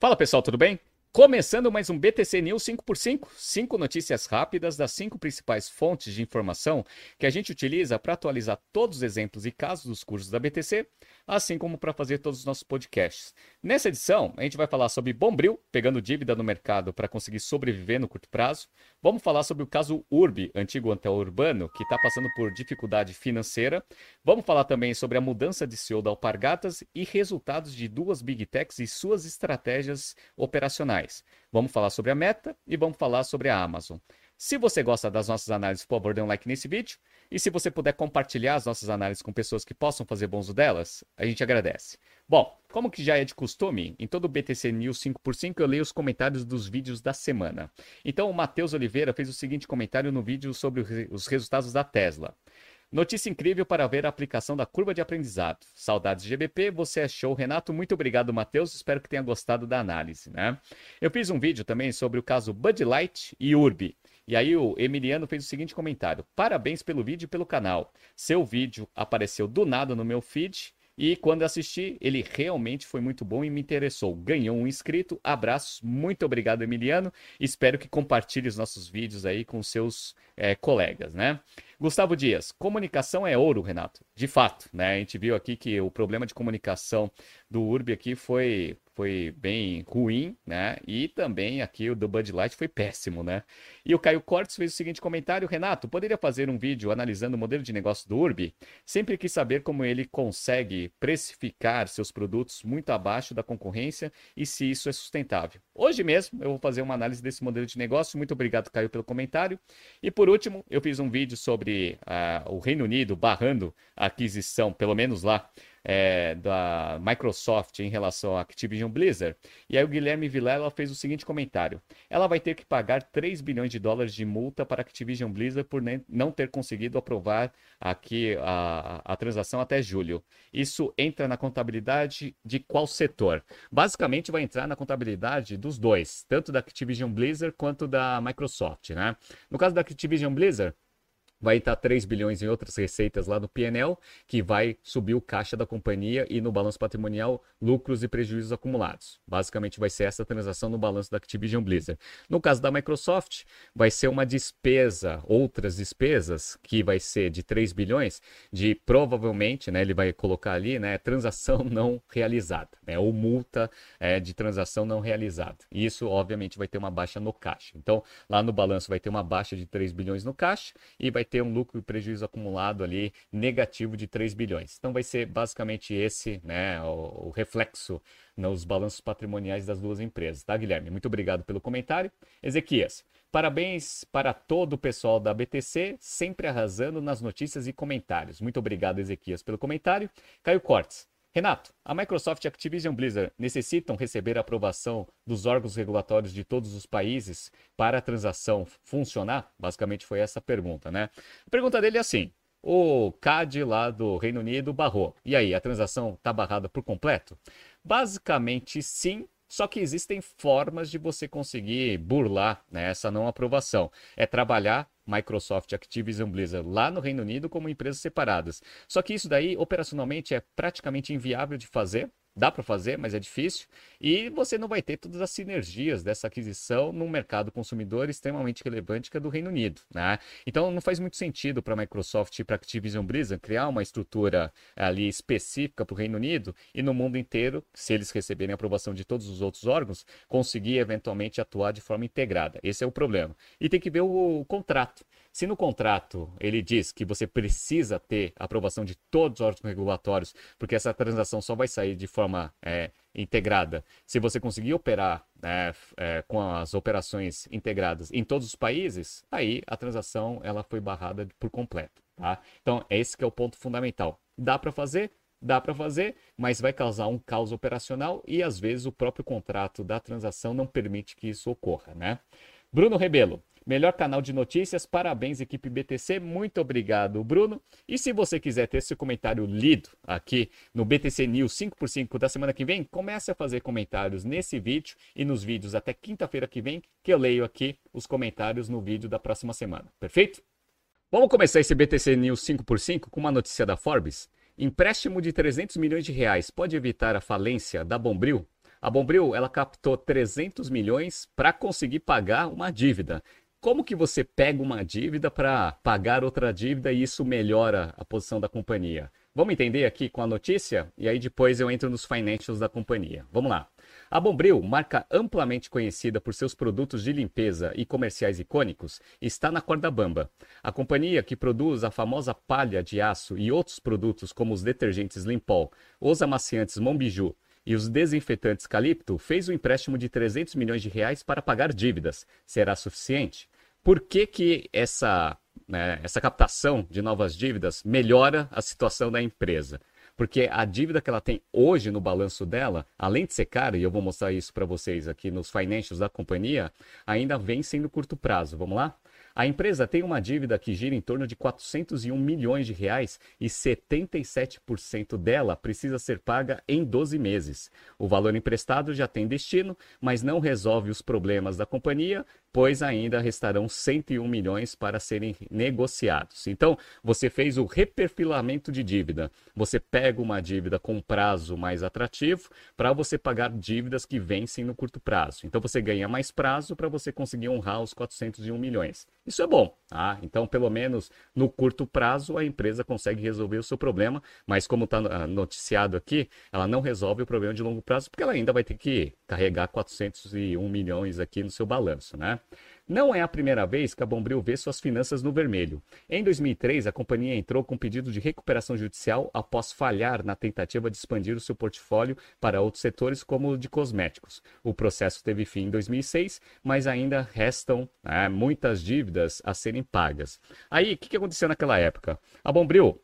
Fala pessoal, tudo bem? Começando mais um BTC News 5x5, cinco notícias rápidas das cinco principais fontes de informação que a gente utiliza para atualizar todos os exemplos e casos dos cursos da BTC, assim como para fazer todos os nossos podcasts. Nessa edição, a gente vai falar sobre Bombril, pegando dívida no mercado para conseguir sobreviver no curto prazo. Vamos falar sobre o caso Urbi, antigo hotel urbano, que está passando por dificuldade financeira. Vamos falar também sobre a mudança de CEO da Alpargatas e resultados de duas Big Techs e suas estratégias operacionais. Vamos falar sobre a Meta e vamos falar sobre a Amazon. Se você gosta das nossas análises, por favor, dê um like nesse vídeo. E se você puder compartilhar as nossas análises com pessoas que possam fazer bom uso delas, a gente agradece. Bom, como que já é de costume, em todo o BTC News 5x5 eu leio os comentários dos vídeos da semana. Então o Matheus Oliveira fez o seguinte comentário no vídeo sobre os resultados da Tesla. Notícia incrível para ver a aplicação da curva de aprendizado. Saudades GBP, você é show. Renato, muito obrigado, Matheus. Espero que tenha gostado da análise, né? Eu fiz um vídeo também sobre o caso Bud Light e Urbi. E aí o Emiliano fez o seguinte comentário: Parabéns pelo vídeo e pelo canal. Seu vídeo apareceu do nada no meu feed e quando assisti, ele realmente foi muito bom e me interessou. Ganhou um inscrito. Abraços, muito obrigado, Emiliano. Espero que compartilhe os nossos vídeos aí com seus é, colegas, né? Gustavo Dias, comunicação é ouro, Renato. De fato, né? A gente viu aqui que o problema de comunicação do Urb aqui foi, foi bem ruim, né? E também aqui o do Bud Light foi péssimo, né? E o Caio Cortes fez o seguinte comentário: Renato, poderia fazer um vídeo analisando o modelo de negócio do Urb? Sempre quis saber como ele consegue precificar seus produtos muito abaixo da concorrência e se isso é sustentável. Hoje mesmo eu vou fazer uma análise desse modelo de negócio. Muito obrigado, Caio, pelo comentário. E por último, eu fiz um vídeo sobre uh, o Reino Unido barrando a aquisição, pelo menos lá, é, da Microsoft em relação à Activision Blizzard. E aí o Guilherme Vilela fez o seguinte comentário: ela vai ter que pagar 3 bilhões de dólares de multa para a Activision Blizzard por não ter conseguido aprovar aqui a, a transação até julho. Isso entra na contabilidade de qual setor? Basicamente vai entrar na contabilidade dos dois, tanto da Activision Blizzard quanto da Microsoft, né? No caso da Activision Blizzard, vai estar 3 bilhões em outras receitas lá no PNL, que vai subir o caixa da companhia e no balanço patrimonial lucros e prejuízos acumulados. Basicamente vai ser essa transação no balanço da Activision Blizzard. No caso da Microsoft, vai ser uma despesa, outras despesas, que vai ser de 3 bilhões, de provavelmente, né, ele vai colocar ali, né, transação não realizada, né, ou multa é, de transação não realizada. E isso, obviamente, vai ter uma baixa no caixa. Então, lá no balanço vai ter uma baixa de 3 bilhões no caixa e vai ter um lucro e prejuízo acumulado ali negativo de 3 bilhões. Então vai ser basicamente esse né, o, o reflexo nos balanços patrimoniais das duas empresas, tá, Guilherme? Muito obrigado pelo comentário. Ezequias, parabéns para todo o pessoal da BTC, sempre arrasando nas notícias e comentários. Muito obrigado, Ezequias, pelo comentário. Caio Cortes, Renato, a Microsoft a Activision Blizzard necessitam receber a aprovação dos órgãos regulatórios de todos os países para a transação funcionar? Basicamente foi essa a pergunta, né? A pergunta dele é assim: o CAD lá do Reino Unido barrou. E aí, a transação está barrada por completo? Basicamente sim, só que existem formas de você conseguir burlar né, essa não aprovação. É trabalhar Microsoft, Activision Blizzard lá no Reino Unido como empresas separadas. Só que isso daí operacionalmente é praticamente inviável de fazer, Dá para fazer, mas é difícil. E você não vai ter todas as sinergias dessa aquisição num mercado consumidor extremamente relevante que é do Reino Unido. Né? Então não faz muito sentido para a Microsoft e para a Activision Blizzard criar uma estrutura ali específica para o Reino Unido e no mundo inteiro, se eles receberem a aprovação de todos os outros órgãos, conseguir eventualmente atuar de forma integrada. Esse é o problema. E tem que ver o contrato. Se no contrato ele diz que você precisa ter aprovação de todos os órgãos regulatórios, porque essa transação só vai sair de forma é, integrada se você conseguir operar né, é, com as operações integradas em todos os países, aí a transação ela foi barrada por completo. Tá? Então, esse que é o ponto fundamental. Dá para fazer? Dá para fazer, mas vai causar um caos operacional e às vezes o próprio contrato da transação não permite que isso ocorra, né? Bruno Rebelo, Melhor canal de notícias, parabéns, equipe BTC. Muito obrigado, Bruno. E se você quiser ter seu comentário lido aqui no BTC News 5x5 da semana que vem, comece a fazer comentários nesse vídeo e nos vídeos até quinta-feira que vem, que eu leio aqui os comentários no vídeo da próxima semana. Perfeito? Vamos começar esse BTC News 5x5 com uma notícia da Forbes. Empréstimo de 300 milhões de reais pode evitar a falência da Bombril? A Bombril, ela captou 300 milhões para conseguir pagar uma dívida. Como que você pega uma dívida para pagar outra dívida e isso melhora a posição da companhia? Vamos entender aqui com a notícia e aí depois eu entro nos financials da companhia. Vamos lá. A Bombril, marca amplamente conhecida por seus produtos de limpeza e comerciais icônicos, está na corda bamba. A companhia que produz a famosa palha de aço e outros produtos como os detergentes Limpol, os amaciantes Monbiju e os desinfetantes Calipto fez um empréstimo de 300 milhões de reais para pagar dívidas. Será suficiente? Por que, que essa né, essa captação de novas dívidas melhora a situação da empresa. Porque a dívida que ela tem hoje no balanço dela, além de ser cara, e eu vou mostrar isso para vocês aqui nos financials da companhia, ainda vem sendo curto prazo. Vamos lá? A empresa tem uma dívida que gira em torno de 401 milhões de reais e 77% dela precisa ser paga em 12 meses. O valor emprestado já tem destino, mas não resolve os problemas da companhia, pois ainda restarão 101 milhões para serem negociados. Então, você fez o reperfilamento de dívida. Você pega uma dívida com prazo mais atrativo para você pagar dívidas que vencem no curto prazo. Então, você ganha mais prazo para você conseguir honrar os 401 milhões. Isso é bom, tá? Então, pelo menos no curto prazo, a empresa consegue resolver o seu problema, mas como está ah, noticiado aqui, ela não resolve o problema de longo prazo, porque ela ainda vai ter que carregar 401 milhões aqui no seu balanço, né? Não é a primeira vez que a Bombril vê suas finanças no vermelho. Em 2003, a companhia entrou com pedido de recuperação judicial após falhar na tentativa de expandir o seu portfólio para outros setores, como o de cosméticos. O processo teve fim em 2006, mas ainda restam né, muitas dívidas a serem pagas. Aí, o que aconteceu naquela época? A Bombril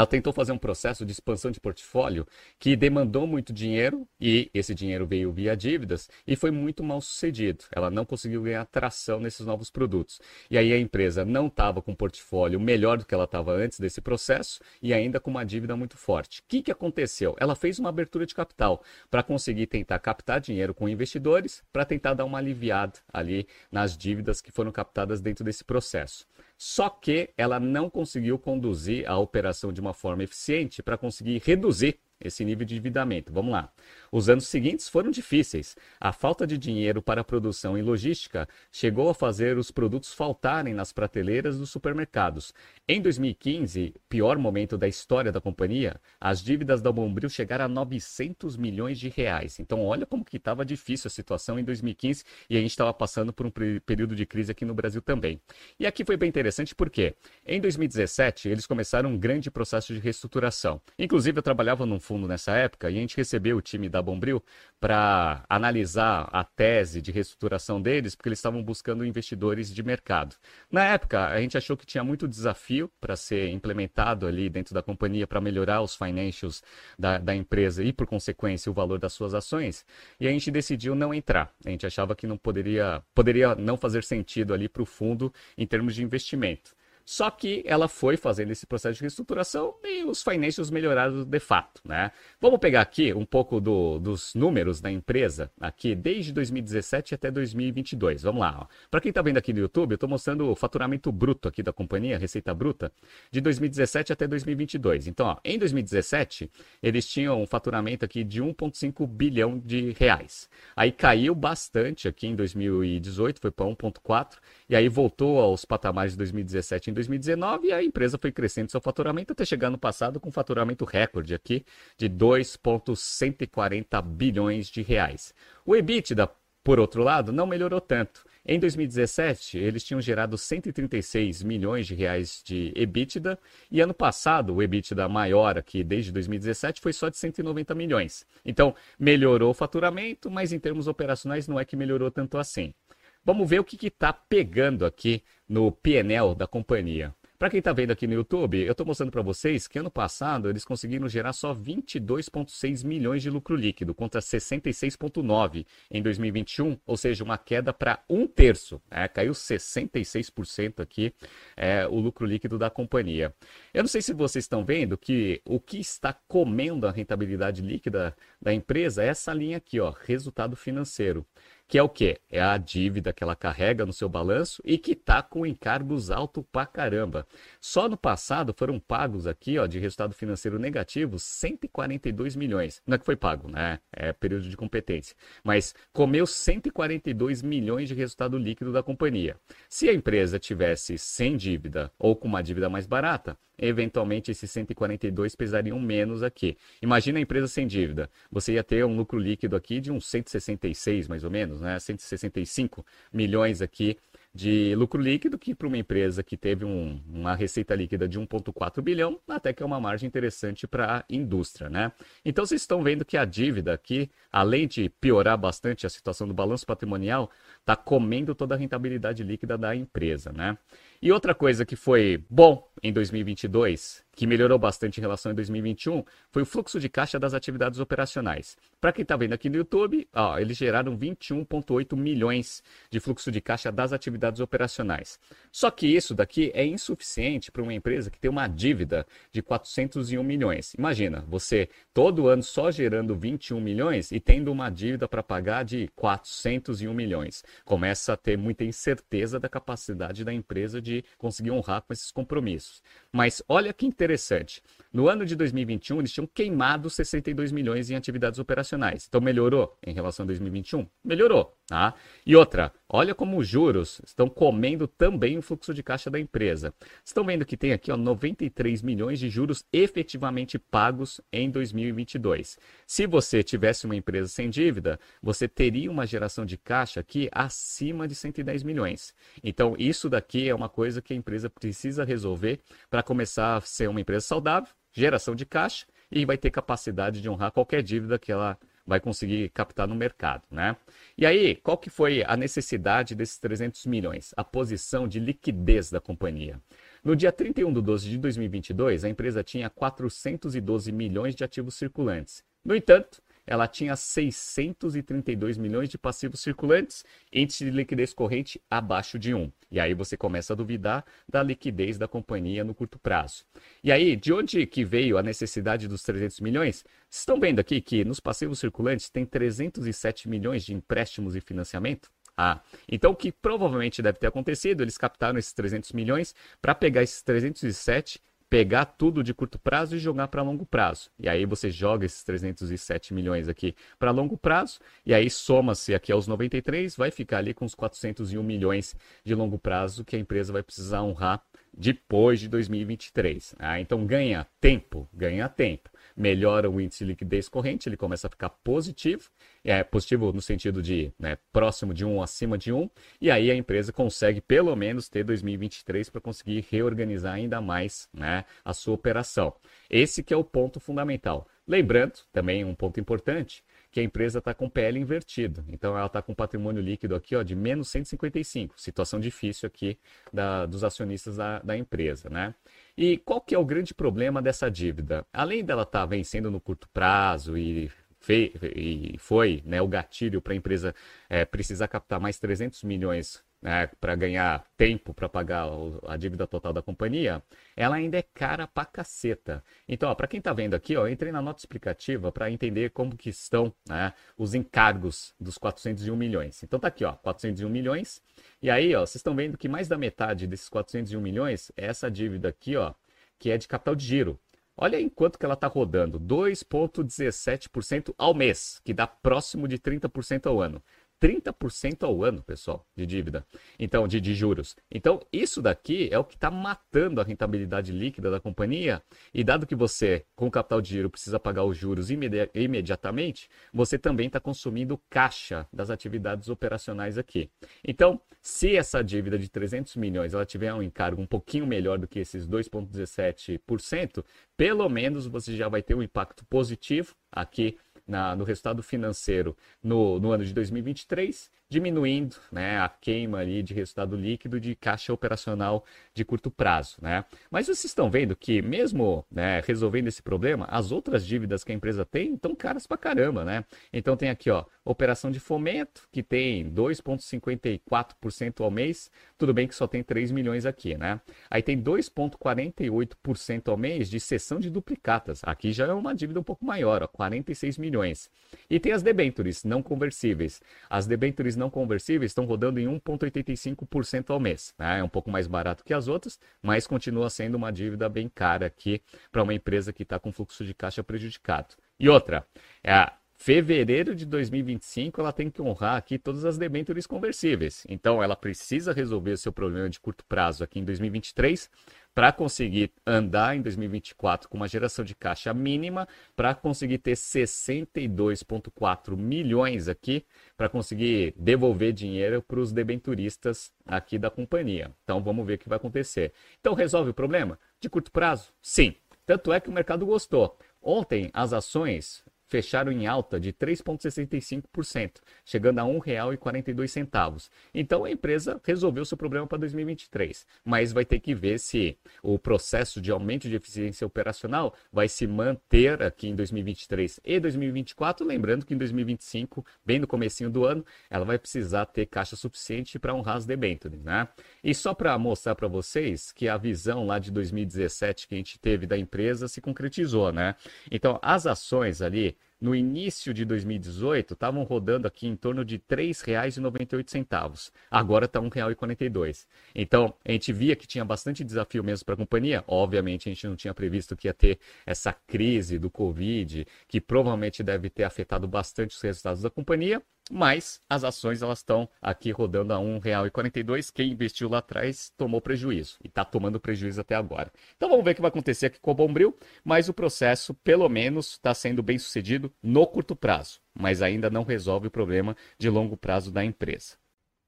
ela tentou fazer um processo de expansão de portfólio que demandou muito dinheiro e esse dinheiro veio via dívidas e foi muito mal sucedido. Ela não conseguiu ganhar tração nesses novos produtos. E aí a empresa não estava com um portfólio melhor do que ela estava antes desse processo e ainda com uma dívida muito forte. O que, que aconteceu? Ela fez uma abertura de capital para conseguir tentar captar dinheiro com investidores para tentar dar uma aliviada ali nas dívidas que foram captadas dentro desse processo. Só que ela não conseguiu conduzir a operação de uma forma eficiente para conseguir reduzir esse nível de endividamento. Vamos lá. Os anos seguintes foram difíceis. A falta de dinheiro para produção e logística chegou a fazer os produtos faltarem nas prateleiras dos supermercados. Em 2015, pior momento da história da companhia, as dívidas da Bombril chegaram a 900 milhões de reais. Então, olha como que estava difícil a situação em 2015 e a gente estava passando por um período de crise aqui no Brasil também. E aqui foi bem interessante porque em 2017 eles começaram um grande processo de reestruturação. Inclusive, eu trabalhava num fundo nessa época e a gente recebeu o time da Bombril para analisar a tese de reestruturação deles, porque eles estavam buscando investidores de mercado. Na época, a gente achou que tinha muito desafio para ser implementado ali dentro da companhia para melhorar os financials da, da empresa e, por consequência, o valor das suas ações, e a gente decidiu não entrar. A gente achava que não poderia, poderia não fazer sentido ali para o fundo em termos de investimento. Só que ela foi fazendo esse processo de reestruturação e os financials melhoraram de fato, né? Vamos pegar aqui um pouco do, dos números da empresa aqui desde 2017 até 2022. Vamos lá. Para quem está vendo aqui no YouTube, eu estou mostrando o faturamento bruto aqui da companhia, receita bruta, de 2017 até 2022. Então, ó, em 2017, eles tinham um faturamento aqui de 1,5 bilhão de reais. Aí caiu bastante aqui em 2018, foi para 1,4 e aí voltou aos patamares de 2017 em 2019 e a empresa foi crescendo seu faturamento até chegar no passado com um faturamento recorde aqui de 2,140 bilhões de reais. O EBITDA, por outro lado, não melhorou tanto. Em 2017, eles tinham gerado 136 milhões de reais de EBITDA e ano passado o EBITDA maior aqui desde 2017 foi só de 190 milhões. Então, melhorou o faturamento, mas em termos operacionais não é que melhorou tanto assim. Vamos ver o que está pegando aqui no PNL da companhia. Para quem está vendo aqui no YouTube, eu estou mostrando para vocês que ano passado eles conseguiram gerar só 22,6 milhões de lucro líquido, contra 66,9 em 2021, ou seja, uma queda para um terço. É, caiu 66% aqui é, o lucro líquido da companhia. Eu não sei se vocês estão vendo que o que está comendo a rentabilidade líquida da empresa é essa linha aqui, ó, resultado financeiro que é o quê? É a dívida que ela carrega no seu balanço e que está com encargos alto pra caramba. Só no passado foram pagos aqui, ó, de resultado financeiro negativo, 142 milhões. Não é que foi pago, né? É período de competência. Mas comeu 142 milhões de resultado líquido da companhia. Se a empresa tivesse sem dívida ou com uma dívida mais barata, eventualmente esses 142 pesariam menos aqui. Imagina a empresa sem dívida. Você ia ter um lucro líquido aqui de uns 166, mais ou menos, né? 165 milhões aqui de lucro líquido, que para uma empresa que teve um, uma receita líquida de 1,4 bilhão, até que é uma margem interessante para a indústria, né? Então vocês estão vendo que a dívida aqui, além de piorar bastante a situação do balanço patrimonial, está comendo toda a rentabilidade líquida da empresa, né? E outra coisa que foi bom em 2022, que melhorou bastante em relação a 2021, foi o fluxo de caixa das atividades operacionais. Para quem está vendo aqui no YouTube, ó, eles geraram 21,8 milhões de fluxo de caixa das atividades operacionais. Só que isso daqui é insuficiente para uma empresa que tem uma dívida de 401 milhões. Imagina, você todo ano só gerando 21 milhões e tendo uma dívida para pagar de 401 milhões. Começa a ter muita incerteza da capacidade da empresa de de conseguir honrar com esses compromissos. Mas olha que interessante. No ano de 2021, eles tinham queimado 62 milhões em atividades operacionais. Então melhorou em relação a 2021? Melhorou. Tá? E outra, olha como os juros estão comendo também o fluxo de caixa da empresa. Estão vendo que tem aqui ó, 93 milhões de juros efetivamente pagos em 2022. Se você tivesse uma empresa sem dívida, você teria uma geração de caixa aqui acima de 110 milhões. Então, isso daqui é uma coisa que a empresa precisa resolver para começar a ser uma empresa saudável, geração de caixa e vai ter capacidade de honrar qualquer dívida que ela vai conseguir captar no mercado, né? E aí, qual que foi a necessidade desses 300 milhões? A posição de liquidez da companhia. No dia 31 de 12 de 2022, a empresa tinha 412 milhões de ativos circulantes. No entanto, ela tinha 632 milhões de passivos circulantes, índice de liquidez corrente abaixo de 1. E aí você começa a duvidar da liquidez da companhia no curto prazo. E aí, de onde que veio a necessidade dos 300 milhões? Vocês estão vendo aqui que nos passivos circulantes tem 307 milhões de empréstimos e financiamento? Ah, então o que provavelmente deve ter acontecido, eles captaram esses 300 milhões para pegar esses 307 pegar tudo de curto prazo e jogar para longo prazo. E aí você joga esses 307 milhões aqui para longo prazo, e aí soma-se aqui aos 93, vai ficar ali com os 401 milhões de longo prazo que a empresa vai precisar honrar depois de 2023. Ah, então ganha tempo, ganha tempo melhora o índice de liquidez corrente, ele começa a ficar positivo, é positivo no sentido de né, próximo de 1, acima de 1, e aí a empresa consegue pelo menos ter 2023 para conseguir reorganizar ainda mais né, a sua operação. Esse que é o ponto fundamental. Lembrando, também um ponto importante, que a empresa está com PL invertido. Então ela está com patrimônio líquido aqui ó, de menos 155. Situação difícil aqui da, dos acionistas da, da empresa. Né? E qual que é o grande problema dessa dívida? Além dela estar tá vencendo no curto prazo e e foi né, o gatilho para a empresa é, precisar captar mais 300 milhões né, para ganhar tempo para pagar a dívida total da companhia, ela ainda é cara pra caceta. Então, para quem está vendo aqui, ó, entrei na nota explicativa para entender como que estão né, os encargos dos 401 milhões. Então tá aqui, ó, 401 milhões. E aí, ó, vocês estão vendo que mais da metade desses 401 milhões é essa dívida aqui, ó, que é de capital de giro. Olha aí quanto que ela está rodando, 2,17% ao mês, que dá próximo de 30% ao ano. 30% ao ano, pessoal, de dívida. Então, de, de juros. Então, isso daqui é o que está matando a rentabilidade líquida da companhia. E dado que você, com capital de giro, precisa pagar os juros imedi imediatamente, você também está consumindo caixa das atividades operacionais aqui. Então, se essa dívida de 300 milhões ela tiver um encargo um pouquinho melhor do que esses 2,17%, pelo menos você já vai ter um impacto positivo aqui na, no resultado financeiro no, no ano de 2023 diminuindo né, a queima ali de resultado líquido de caixa operacional de curto prazo. Né? Mas vocês estão vendo que, mesmo né, resolvendo esse problema, as outras dívidas que a empresa tem estão caras pra caramba. Né? Então tem aqui, ó, operação de fomento, que tem 2,54% ao mês. Tudo bem que só tem 3 milhões aqui, né? Aí tem 2,48% ao mês de cessão de duplicatas. Aqui já é uma dívida um pouco maior, ó, 46 milhões. E tem as debentures não conversíveis. As debentures não conversíveis estão rodando em 1,85% ao mês. Né? É um pouco mais barato que as outras, mas continua sendo uma dívida bem cara aqui para uma empresa que está com fluxo de caixa prejudicado. E outra, é, fevereiro de 2025 ela tem que honrar aqui todas as debêntures conversíveis. Então ela precisa resolver o seu problema de curto prazo aqui em 2023 para conseguir andar em 2024 com uma geração de caixa mínima, para conseguir ter 62,4 milhões aqui, para conseguir devolver dinheiro para os debenturistas aqui da companhia. Então vamos ver o que vai acontecer. Então resolve o problema? De curto prazo? Sim. Tanto é que o mercado gostou. Ontem as ações fecharam em alta de 3,65%, chegando a R$ 1,42. Então a empresa resolveu seu problema para 2023, mas vai ter que ver se o processo de aumento de eficiência operacional vai se manter aqui em 2023 e 2024, lembrando que em 2025, bem no comecinho do ano, ela vai precisar ter caixa suficiente para honrar as debêntures, né? E só para mostrar para vocês que a visão lá de 2017 que a gente teve da empresa se concretizou, né? Então, as ações ali no início de 2018 estavam rodando aqui em torno de R$ 3,98. Agora está R$ 1,42. Então, a gente via que tinha bastante desafio mesmo para a companhia. Obviamente, a gente não tinha previsto que ia ter essa crise do Covid, que provavelmente deve ter afetado bastante os resultados da companhia mas as ações elas estão aqui rodando a R$ 1,42. Quem investiu lá atrás tomou prejuízo e está tomando prejuízo até agora. Então vamos ver o que vai acontecer aqui com o Bombril, mas o processo, pelo menos, está sendo bem sucedido no curto prazo, mas ainda não resolve o problema de longo prazo da empresa.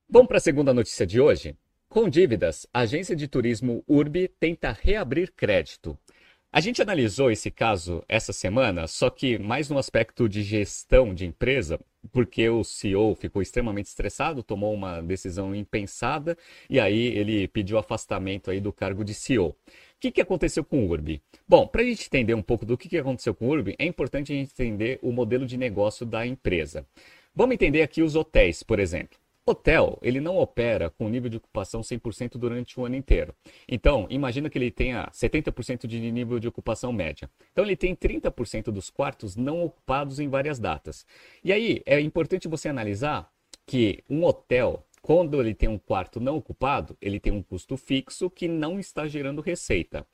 Vamos para a segunda notícia de hoje? Com dívidas, a agência de turismo Urbi tenta reabrir crédito. A gente analisou esse caso essa semana, só que mais no aspecto de gestão de empresa, porque o CEO ficou extremamente estressado, tomou uma decisão impensada e aí ele pediu afastamento aí do cargo de CEO. O que, que aconteceu com o Urbi? Bom, para a gente entender um pouco do que, que aconteceu com o Urbi, é importante a gente entender o modelo de negócio da empresa. Vamos entender aqui os hotéis, por exemplo. Hotel, ele não opera com nível de ocupação 100% durante o ano inteiro. Então, imagina que ele tenha 70% de nível de ocupação média. Então, ele tem 30% dos quartos não ocupados em várias datas. E aí, é importante você analisar que um hotel, quando ele tem um quarto não ocupado, ele tem um custo fixo que não está gerando receita.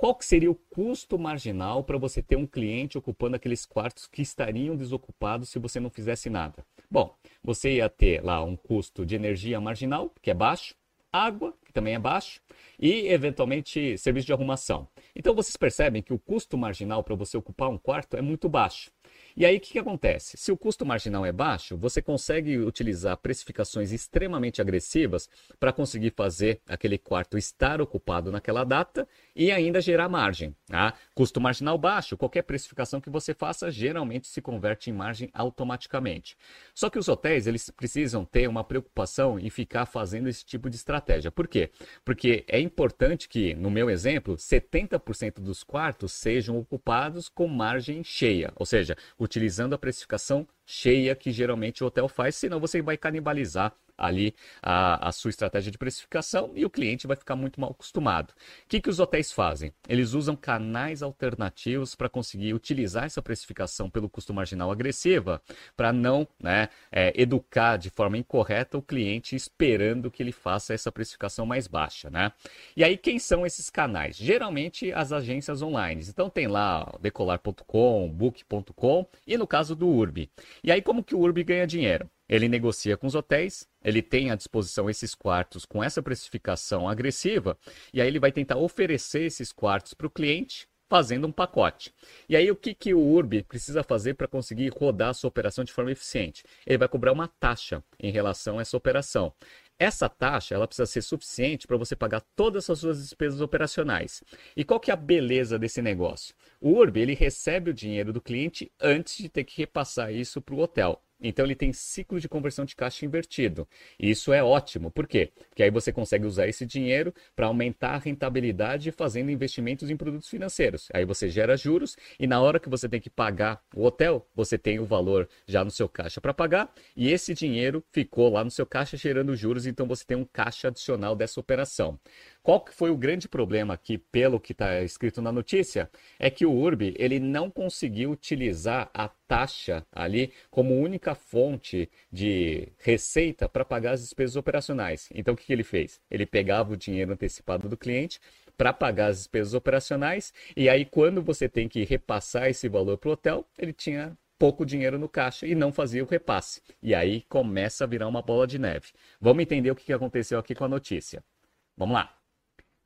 Qual que seria o custo marginal para você ter um cliente ocupando aqueles quartos que estariam desocupados se você não fizesse nada? Bom, você ia ter lá um custo de energia marginal, que é baixo, água, que também é baixo, e eventualmente serviço de arrumação. Então vocês percebem que o custo marginal para você ocupar um quarto é muito baixo. E aí o que, que acontece? Se o custo marginal é baixo, você consegue utilizar precificações extremamente agressivas para conseguir fazer aquele quarto estar ocupado naquela data e ainda gerar margem. Tá? Custo marginal baixo, qualquer precificação que você faça geralmente se converte em margem automaticamente. Só que os hotéis eles precisam ter uma preocupação em ficar fazendo esse tipo de estratégia. Por quê? Porque é importante que, no meu exemplo, 70% dos quartos sejam ocupados com margem cheia, ou seja, utilizando a precificação cheia que geralmente o hotel faz, senão você vai canibalizar ali a, a, sua estratégia de precificação e o cliente vai ficar muito mal acostumado. O que, que os hotéis fazem? Eles usam canais alternativos para conseguir utilizar essa precificação pelo custo marginal agressiva para não né, é, educar de forma incorreta o cliente esperando que ele faça essa precificação mais baixa. Né? E aí, quem são esses canais? Geralmente as agências online. Então tem lá decolar.com, book.com e no caso do Urbi. E aí, como que o Urbi ganha dinheiro? Ele negocia com os hotéis, ele tem à disposição esses quartos com essa precificação agressiva, e aí ele vai tentar oferecer esses quartos para o cliente fazendo um pacote. E aí o que, que o Urb precisa fazer para conseguir rodar a sua operação de forma eficiente? Ele vai cobrar uma taxa em relação a essa operação. Essa taxa ela precisa ser suficiente para você pagar todas as suas despesas operacionais. E qual que é a beleza desse negócio? O Urb ele recebe o dinheiro do cliente antes de ter que repassar isso para o hotel. Então ele tem ciclo de conversão de caixa invertido. E isso é ótimo. Por quê? Porque aí você consegue usar esse dinheiro para aumentar a rentabilidade fazendo investimentos em produtos financeiros. Aí você gera juros e na hora que você tem que pagar o hotel, você tem o valor já no seu caixa para pagar e esse dinheiro ficou lá no seu caixa gerando juros então você tem um caixa adicional dessa operação. Qual que foi o grande problema aqui, pelo que está escrito na notícia? É que o Urbi ele não conseguiu utilizar a taxa ali como única fonte de receita para pagar as despesas operacionais. Então o que, que ele fez? Ele pegava o dinheiro antecipado do cliente, para pagar as despesas operacionais. E aí, quando você tem que repassar esse valor para o hotel, ele tinha pouco dinheiro no caixa e não fazia o repasse. E aí começa a virar uma bola de neve. Vamos entender o que aconteceu aqui com a notícia. Vamos lá.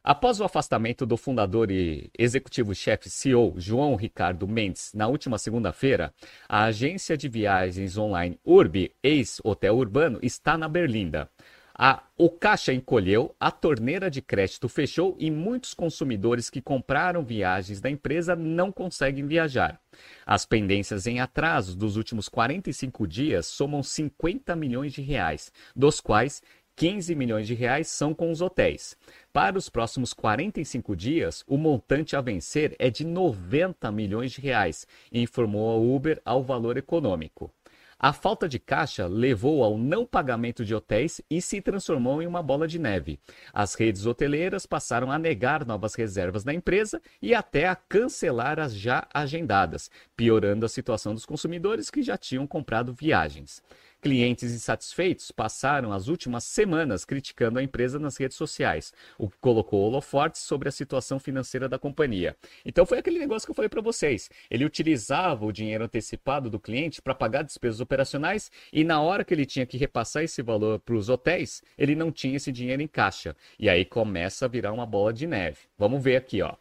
Após o afastamento do fundador e executivo-chefe CEO João Ricardo Mendes na última segunda-feira, a agência de viagens online Urbi, ex-hotel urbano, está na Berlinda. A, o caixa encolheu, a torneira de crédito fechou e muitos consumidores que compraram viagens da empresa não conseguem viajar. As pendências em atrasos dos últimos 45 dias somam 50 milhões de reais, dos quais 15 milhões de reais são com os hotéis. Para os próximos 45 dias, o montante a vencer é de 90 milhões de reais, informou a Uber ao valor econômico. A falta de caixa levou ao não pagamento de hotéis e se transformou em uma bola de neve. As redes hoteleiras passaram a negar novas reservas da empresa e até a cancelar as já agendadas, piorando a situação dos consumidores que já tinham comprado viagens. Clientes insatisfeitos passaram as últimas semanas criticando a empresa nas redes sociais, o que colocou holofortes sobre a situação financeira da companhia. Então foi aquele negócio que eu falei para vocês. Ele utilizava o dinheiro antecipado do cliente para pagar despesas operacionais e na hora que ele tinha que repassar esse valor para os hotéis, ele não tinha esse dinheiro em caixa. E aí começa a virar uma bola de neve. Vamos ver aqui, ó.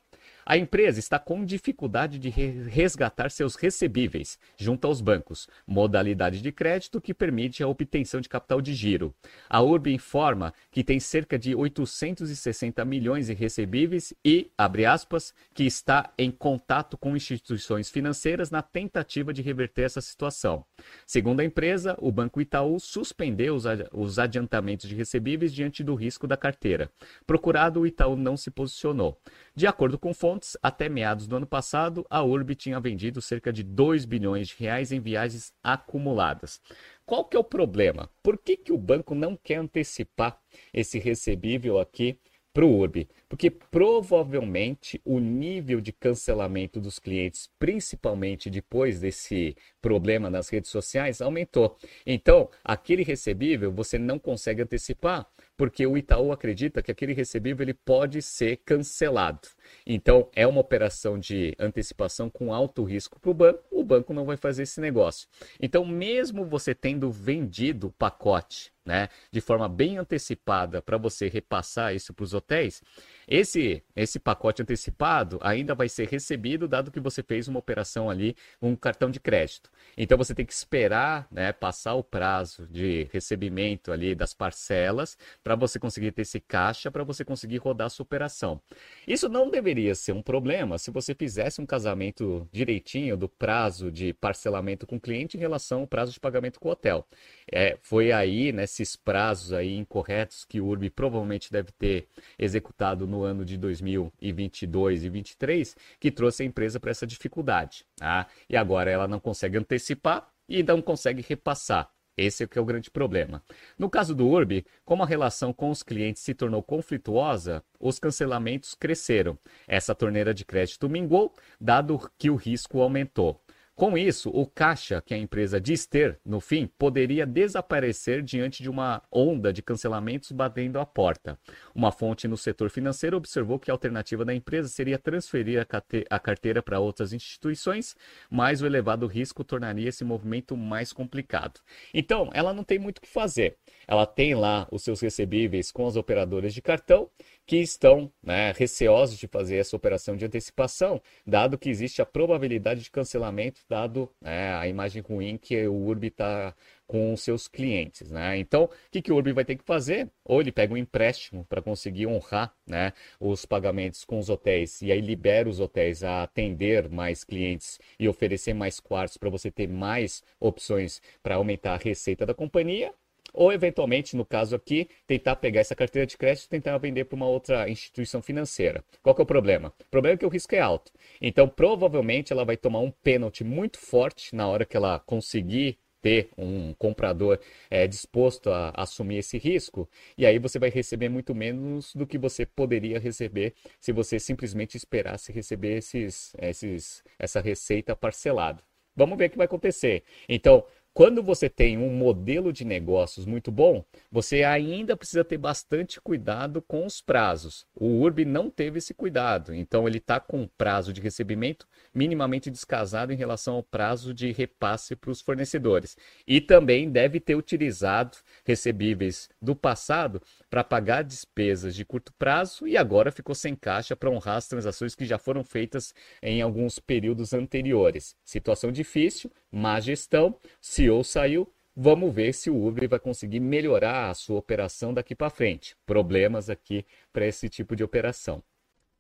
A empresa está com dificuldade de resgatar seus recebíveis junto aos bancos, modalidade de crédito que permite a obtenção de capital de giro. A URB informa que tem cerca de 860 milhões em recebíveis e, abre aspas, que está em contato com instituições financeiras na tentativa de reverter essa situação. Segundo a empresa, o Banco Itaú suspendeu os adiantamentos de recebíveis diante do risco da carteira. Procurado, o Itaú não se posicionou. De acordo com fontes, até meados do ano passado, a Urb tinha vendido cerca de 2 bilhões de reais em viagens acumuladas. Qual que é o problema? Por que, que o banco não quer antecipar esse recebível aqui para o Urb? Porque provavelmente o nível de cancelamento dos clientes, principalmente depois desse problema nas redes sociais, aumentou. Então, aquele recebível você não consegue antecipar porque o Itaú acredita que aquele recebível ele pode ser cancelado. Então, é uma operação de antecipação com alto risco para o banco, o banco não vai fazer esse negócio. Então, mesmo você tendo vendido o pacote né, de forma bem antecipada para você repassar isso para os hotéis, esse, esse pacote antecipado ainda vai ser recebido, dado que você fez uma operação ali um cartão de crédito. Então você tem que esperar né, passar o prazo de recebimento ali das parcelas para você conseguir ter esse caixa, para você conseguir rodar a sua operação. Isso não deveria ser um problema se você fizesse um casamento direitinho do prazo de parcelamento com o cliente em relação ao prazo de pagamento com o hotel. É, foi aí, nesses prazos aí incorretos que o URB provavelmente deve ter executado no ano de 2022 e 2023 que trouxe a empresa para essa dificuldade. Tá? E agora ela não consegue antecipar e não consegue repassar. Esse é que é o grande problema. No caso do Urb, como a relação com os clientes se tornou conflituosa, os cancelamentos cresceram. Essa torneira de crédito mingou, dado que o risco aumentou. Com isso, o caixa que a empresa diz ter, no fim, poderia desaparecer diante de uma onda de cancelamentos batendo a porta. Uma fonte no setor financeiro observou que a alternativa da empresa seria transferir a carteira para outras instituições, mas o elevado risco tornaria esse movimento mais complicado. Então, ela não tem muito o que fazer. Ela tem lá os seus recebíveis com as operadoras de cartão que estão né, receosos de fazer essa operação de antecipação, dado que existe a probabilidade de cancelamento, dado né, a imagem ruim que o Urbi está com os seus clientes. Né? Então, o que, que o Urbi vai ter que fazer? Ou ele pega um empréstimo para conseguir honrar né, os pagamentos com os hotéis e aí libera os hotéis a atender mais clientes e oferecer mais quartos para você ter mais opções para aumentar a receita da companhia, ou eventualmente, no caso aqui, tentar pegar essa carteira de crédito e tentar vender para uma outra instituição financeira. Qual que é o problema? O problema é que o risco é alto. Então, provavelmente, ela vai tomar um pênalti muito forte na hora que ela conseguir ter um comprador é, disposto a, assumir esse risco, e aí você vai receber muito menos do que você poderia receber se você simplesmente esperasse receber esses, esses, essa receita parcelada. Vamos ver o que vai acontecer. Então, quando você tem um modelo de negócios muito bom, você ainda precisa ter bastante cuidado com os prazos. O URB não teve esse cuidado, então ele está com um prazo de recebimento minimamente descasado em relação ao prazo de repasse para os fornecedores. E também deve ter utilizado recebíveis do passado para pagar despesas de curto prazo e agora ficou sem caixa para honrar as transações que já foram feitas em alguns períodos anteriores. Situação difícil, má gestão, CEO saiu, vamos ver se o Uber vai conseguir melhorar a sua operação daqui para frente. Problemas aqui para esse tipo de operação.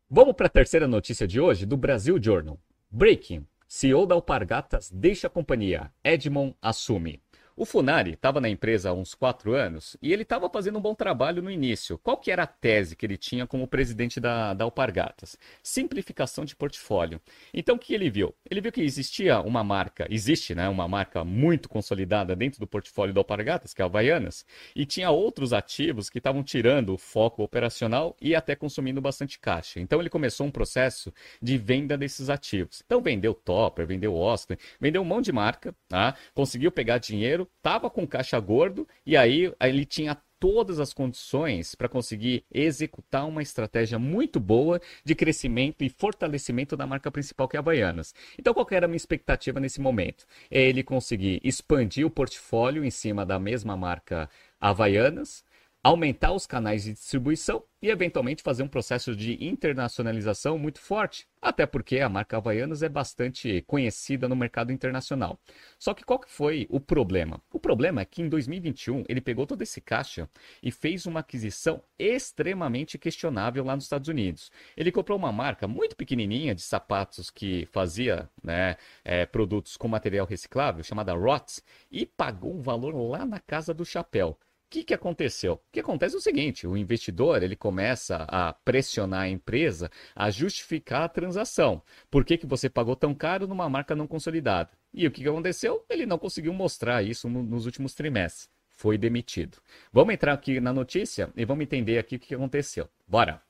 Vamos para a terceira notícia de hoje do Brasil Journal. Breaking. CEO da Alpargatas deixa a companhia. Edmond assume. O Funari estava na empresa há uns quatro anos e ele estava fazendo um bom trabalho no início. Qual que era a tese que ele tinha como presidente da, da Alpargatas? Simplificação de portfólio. Então, o que ele viu? Ele viu que existia uma marca, existe né, uma marca muito consolidada dentro do portfólio da Alpargatas, que é a Havaianas, e tinha outros ativos que estavam tirando o foco operacional e até consumindo bastante caixa. Então, ele começou um processo de venda desses ativos. Então, vendeu Topper, vendeu Austin, vendeu um monte de marca, tá? conseguiu pegar dinheiro dinheiro, estava com caixa gordo e aí ele tinha todas as condições para conseguir executar uma estratégia muito boa de crescimento e fortalecimento da marca principal que é a Havaianas. Então, qual era a minha expectativa nesse momento? É ele conseguir expandir o portfólio em cima da mesma marca Havaianas, aumentar os canais de distribuição e eventualmente fazer um processo de internacionalização muito forte, até porque a marca Havaianas é bastante conhecida no mercado internacional. Só que qual que foi o problema? O problema é que em 2021 ele pegou todo esse caixa e fez uma aquisição extremamente questionável lá nos Estados Unidos. Ele comprou uma marca muito pequenininha de sapatos que fazia né, é, produtos com material reciclável, chamada Rots, e pagou um valor lá na casa do chapéu que, que aconteceu? O que acontece é o seguinte: o investidor ele começa a pressionar a empresa a justificar a transação. Por que, que você pagou tão caro numa marca não consolidada? E o que, que aconteceu? Ele não conseguiu mostrar isso no, nos últimos trimestres. Foi demitido. Vamos entrar aqui na notícia e vamos entender aqui o que, que aconteceu. Bora!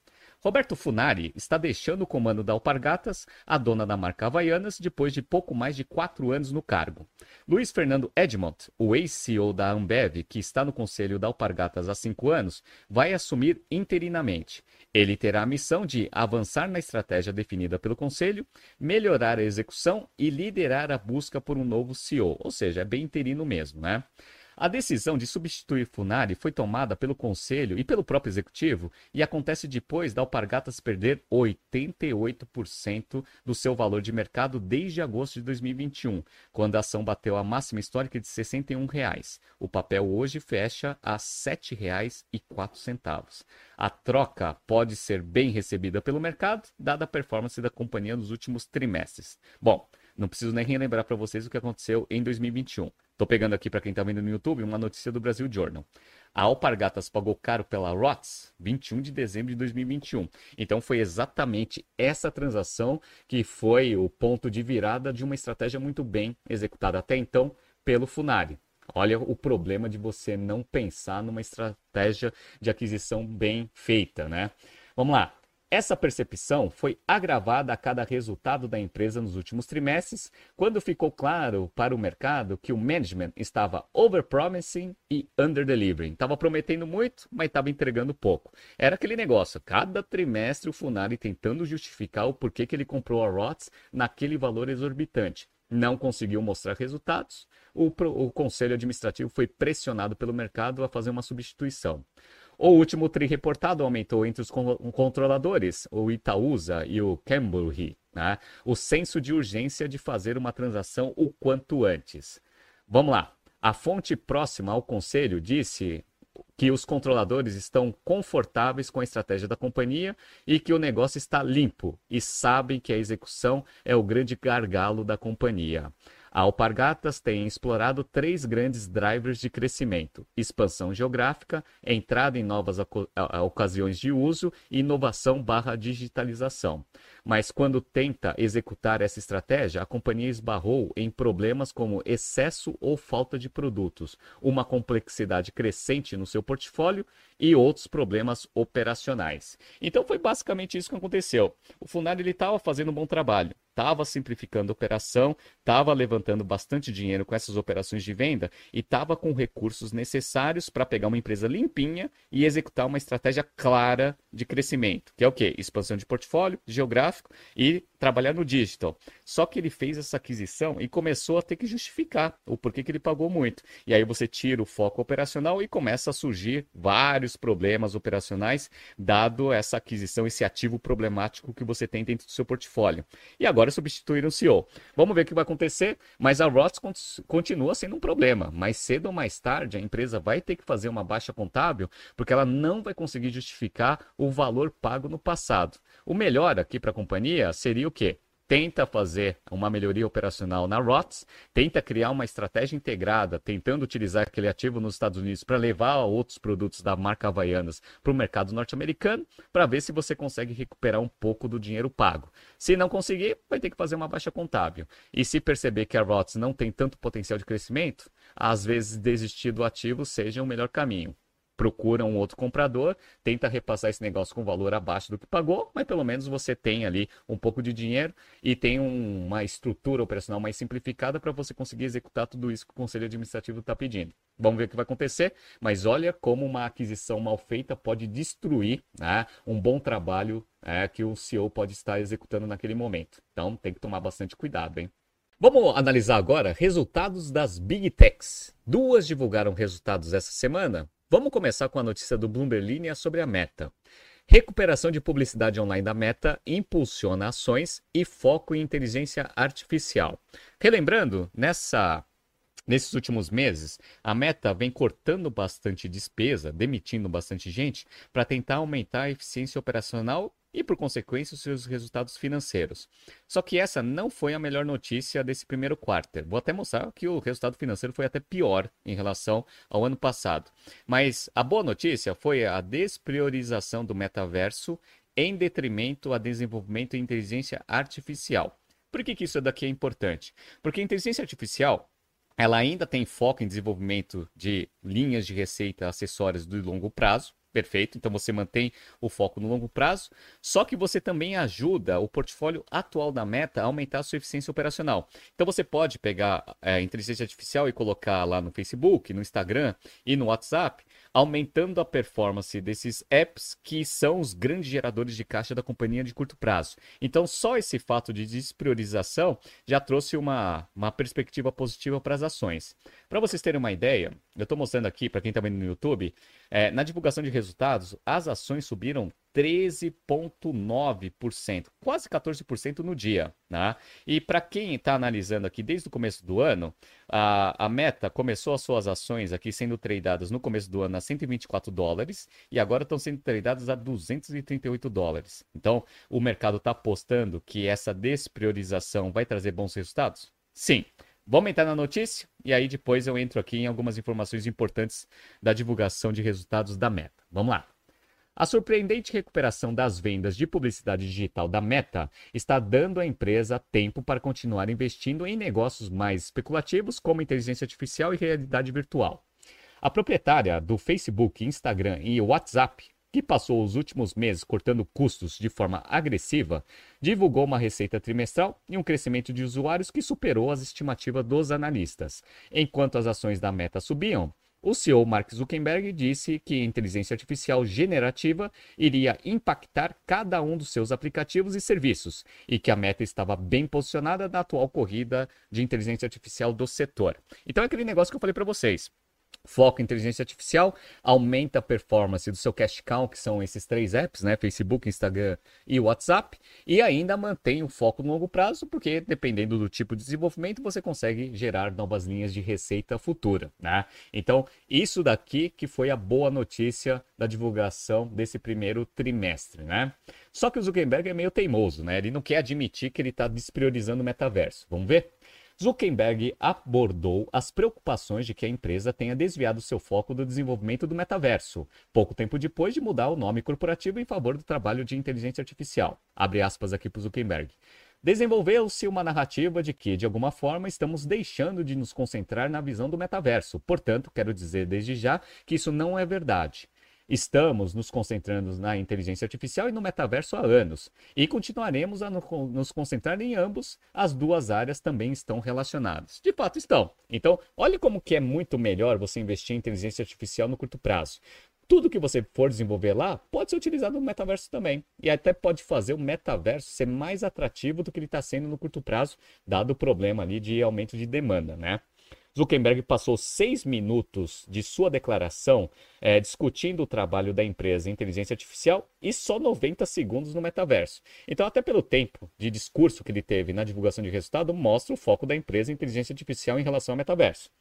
Roberto Funari está deixando o comando da Alpargatas, a dona da marca Havaianas, depois de pouco mais de quatro anos no cargo. Luiz Fernando Edmont, o ex-CEO da Ambev, que está no conselho da Alpargatas há cinco anos, vai assumir interinamente. Ele terá a missão de avançar na estratégia definida pelo conselho, melhorar a execução e liderar a busca por um novo CEO, ou seja, é bem interino mesmo, né? A decisão de substituir Funari foi tomada pelo Conselho e pelo próprio Executivo e acontece depois da Alpargatas perder 88% do seu valor de mercado desde agosto de 2021, quando a ação bateu a máxima histórica de 61 reais. O papel hoje fecha a R$ 7,04. A troca pode ser bem recebida pelo mercado, dada a performance da companhia nos últimos trimestres. Bom, não preciso nem relembrar para vocês o que aconteceu em 2021. Estou pegando aqui para quem está vendo no YouTube uma notícia do Brasil Journal. A Alpargatas pagou caro pela ROTS 21 de dezembro de 2021. Então foi exatamente essa transação que foi o ponto de virada de uma estratégia muito bem executada até então pelo Funari. Olha o problema de você não pensar numa estratégia de aquisição bem feita, né? Vamos lá. Essa percepção foi agravada a cada resultado da empresa nos últimos trimestres, quando ficou claro para o mercado que o management estava overpromising e underdelivering. Estava prometendo muito, mas estava entregando pouco. Era aquele negócio, cada trimestre o Funari tentando justificar o porquê que ele comprou a ROTS naquele valor exorbitante. Não conseguiu mostrar resultados, o, o conselho administrativo foi pressionado pelo mercado a fazer uma substituição. O último TRI reportado aumentou entre os controladores, o Itaúsa e o Cambridge, né, o senso de urgência de fazer uma transação o quanto antes. Vamos lá. A fonte próxima ao conselho disse que os controladores estão confortáveis com a estratégia da companhia e que o negócio está limpo e sabem que a execução é o grande gargalo da companhia. A Alpargatas tem explorado três grandes drivers de crescimento: expansão geográfica, entrada em novas ocasiões de uso e inovação barra digitalização. Mas quando tenta executar essa estratégia, a companhia esbarrou em problemas como excesso ou falta de produtos, uma complexidade crescente no seu portfólio e outros problemas operacionais. Então foi basicamente isso que aconteceu. O Funari estava fazendo um bom trabalho, estava simplificando a operação, estava levantando bastante dinheiro com essas operações de venda e estava com recursos necessários para pegar uma empresa limpinha e executar uma estratégia clara de crescimento, que é o quê? Expansão de portfólio geográfico e trabalhar no digital. Só que ele fez essa aquisição e começou a ter que justificar o porquê que ele pagou muito. E aí você tira o foco operacional e começa a surgir vários problemas operacionais, dado essa aquisição, esse ativo problemático que você tem dentro do seu portfólio. E agora substituíram o CEO. Vamos ver o que vai acontecer, mas a ROTS continua sendo um problema. Mais cedo ou mais tarde, a empresa vai ter que fazer uma baixa contábil, porque ela não vai conseguir justificar o valor pago no passado. O melhor aqui para a companhia seria o quê? Tenta fazer uma melhoria operacional na ROTS, tenta criar uma estratégia integrada, tentando utilizar aquele ativo nos Estados Unidos para levar outros produtos da marca Havaianas para o mercado norte-americano, para ver se você consegue recuperar um pouco do dinheiro pago. Se não conseguir, vai ter que fazer uma baixa contábil. E se perceber que a ROTS não tem tanto potencial de crescimento, às vezes desistir do ativo seja o melhor caminho procura um outro comprador, tenta repassar esse negócio com valor abaixo do que pagou, mas pelo menos você tem ali um pouco de dinheiro e tem um, uma estrutura operacional mais simplificada para você conseguir executar tudo isso que o conselho administrativo está pedindo. Vamos ver o que vai acontecer, mas olha como uma aquisição mal feita pode destruir né, um bom trabalho é, que o CEO pode estar executando naquele momento. Então tem que tomar bastante cuidado, hein? Vamos analisar agora resultados das Big Techs. Duas divulgaram resultados essa semana Vamos começar com a notícia do Bloomberg Linha sobre a Meta. Recuperação de publicidade online da Meta impulsiona ações e foco em inteligência artificial. Relembrando, nessa Nesses últimos meses, a Meta vem cortando bastante despesa, demitindo bastante gente, para tentar aumentar a eficiência operacional e, por consequência, os seus resultados financeiros. Só que essa não foi a melhor notícia desse primeiro quarto. Vou até mostrar que o resultado financeiro foi até pior em relação ao ano passado. Mas a boa notícia foi a despriorização do metaverso em detrimento a desenvolvimento de inteligência artificial. Por que, que isso daqui é importante? Porque a inteligência artificial ela ainda tem foco em desenvolvimento de linhas de receita acessórias do longo prazo, Perfeito. Então você mantém o foco no longo prazo, só que você também ajuda o portfólio atual da Meta a aumentar a sua eficiência operacional. Então você pode pegar a inteligência artificial e colocar lá no Facebook, no Instagram e no WhatsApp aumentando a performance desses apps que são os grandes geradores de caixa da companhia de curto prazo. Então, só esse fato de despriorização já trouxe uma, uma perspectiva positiva para as ações. Para vocês terem uma ideia, eu estou mostrando aqui para quem está vendo no YouTube, é, na divulgação de resultados, as ações subiram 13,9%, quase 14% no dia. Né? E para quem está analisando aqui desde o começo do ano, a, a Meta começou as suas ações aqui sendo tradeadas no começo do ano a 124 dólares e agora estão sendo tradeadas a 238 dólares. Então, o mercado está apostando que essa despriorização vai trazer bons resultados? Sim. Vamos entrar na notícia e aí depois eu entro aqui em algumas informações importantes da divulgação de resultados da Meta. Vamos lá. A surpreendente recuperação das vendas de publicidade digital da Meta está dando à empresa tempo para continuar investindo em negócios mais especulativos, como inteligência artificial e realidade virtual. A proprietária do Facebook, Instagram e WhatsApp, que passou os últimos meses cortando custos de forma agressiva, divulgou uma receita trimestral e um crescimento de usuários que superou as estimativas dos analistas. Enquanto as ações da Meta subiam, o CEO Mark Zuckerberg disse que a inteligência artificial generativa iria impactar cada um dos seus aplicativos e serviços e que a Meta estava bem posicionada na atual corrida de inteligência artificial do setor. Então é aquele negócio que eu falei para vocês. Foco em inteligência artificial, aumenta a performance do seu cash count, que são esses três apps, né? Facebook, Instagram e WhatsApp, e ainda mantém o foco no longo prazo, porque dependendo do tipo de desenvolvimento, você consegue gerar novas linhas de receita futura, né? Então, isso daqui que foi a boa notícia da divulgação desse primeiro trimestre, né? Só que o Zuckerberg é meio teimoso, né? Ele não quer admitir que ele está despriorizando o metaverso. Vamos ver? Zuckerberg abordou as preocupações de que a empresa tenha desviado seu foco do desenvolvimento do metaverso, pouco tempo depois de mudar o nome corporativo em favor do trabalho de inteligência artificial. Abre aspas aqui para Zuckerberg. Desenvolveu-se uma narrativa de que, de alguma forma, estamos deixando de nos concentrar na visão do metaverso. Portanto, quero dizer desde já que isso não é verdade. Estamos nos concentrando na inteligência artificial e no metaverso há anos e continuaremos a nos concentrar em ambos. As duas áreas também estão relacionadas. De fato estão. Então, olhe como que é muito melhor você investir em inteligência artificial no curto prazo. Tudo que você for desenvolver lá pode ser utilizado no metaverso também. E até pode fazer o metaverso ser mais atrativo do que ele está sendo no curto prazo, dado o problema ali de aumento de demanda, né? Zuckerberg passou seis minutos de sua declaração é, discutindo o trabalho da empresa em inteligência artificial e só 90 segundos no metaverso. Então, até pelo tempo de discurso que ele teve na divulgação de resultado, mostra o foco da empresa em inteligência artificial em relação ao metaverso.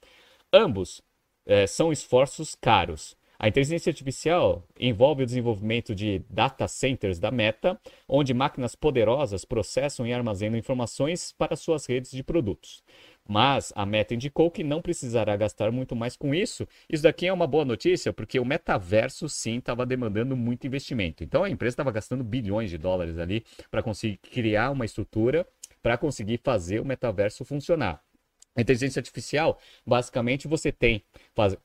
Ambos é, são esforços caros. A inteligência artificial envolve o desenvolvimento de data centers da Meta, onde máquinas poderosas processam e armazenam informações para suas redes de produtos. Mas a Meta indicou que não precisará gastar muito mais com isso. Isso daqui é uma boa notícia, porque o metaverso sim estava demandando muito investimento. Então a empresa estava gastando bilhões de dólares ali para conseguir criar uma estrutura para conseguir fazer o metaverso funcionar. A inteligência artificial, basicamente, você tem